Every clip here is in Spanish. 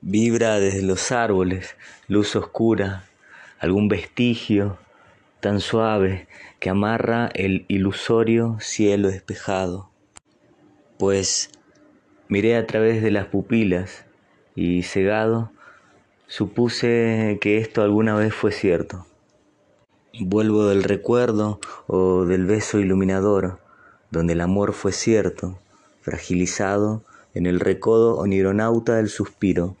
Vibra desde los árboles, luz oscura, algún vestigio tan suave que amarra el ilusorio cielo despejado. Pues miré a través de las pupilas y cegado supuse que esto alguna vez fue cierto. Vuelvo del recuerdo o del beso iluminador, donde el amor fue cierto, fragilizado en el recodo onironauta del suspiro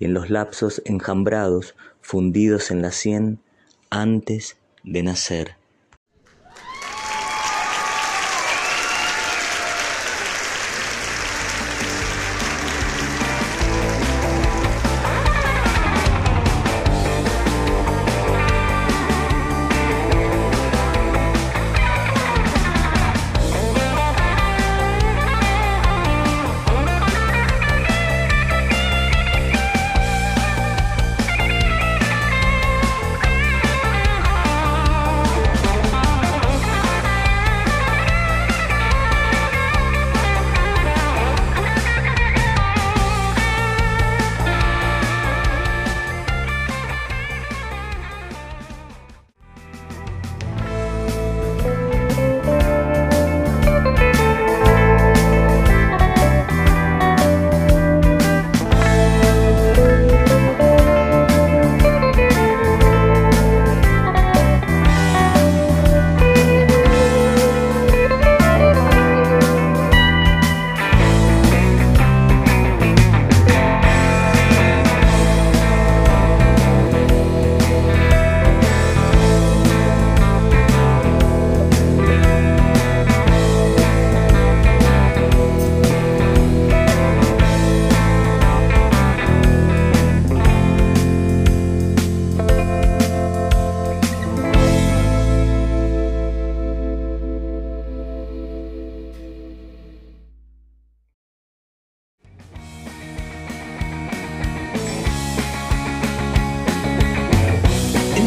y en los lapsos enjambrados fundidos en la sien antes de nacer.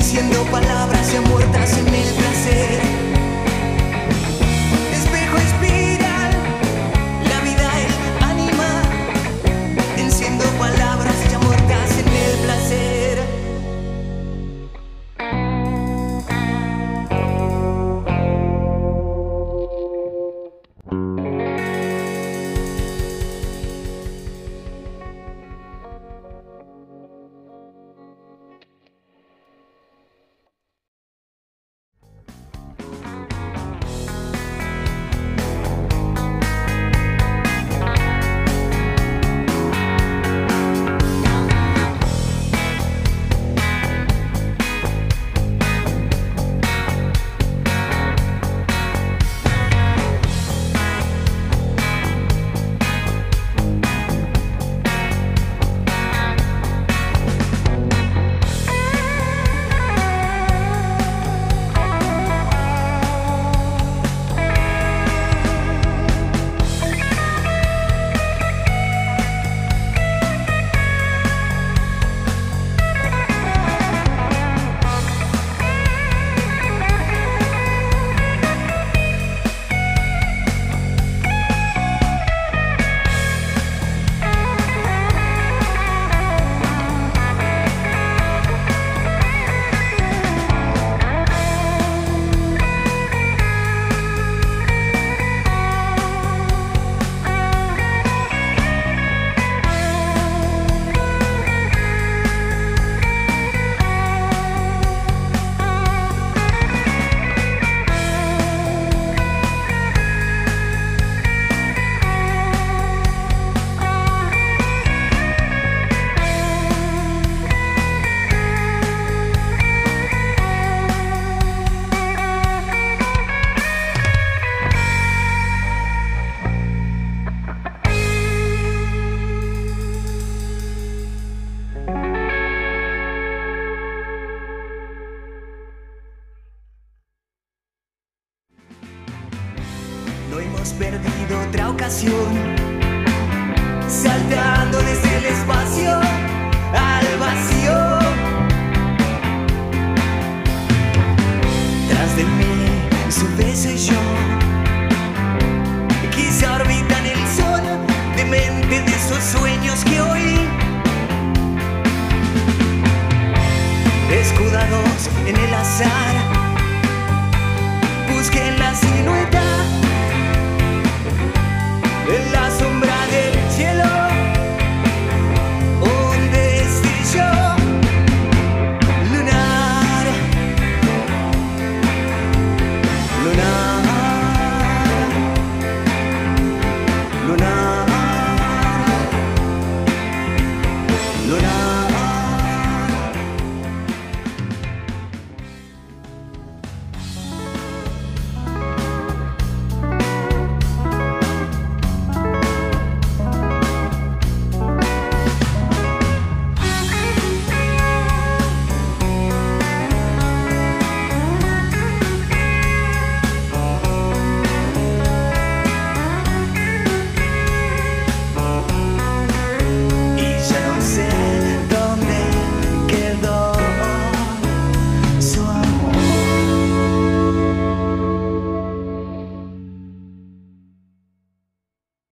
Siendo palabras ya muertas en el placer. Hemos perdido otra ocasión. Saltando desde el espacio al vacío. Tras de mí, su beso y yo. Quizá orbitan el sol, demente de esos sueños que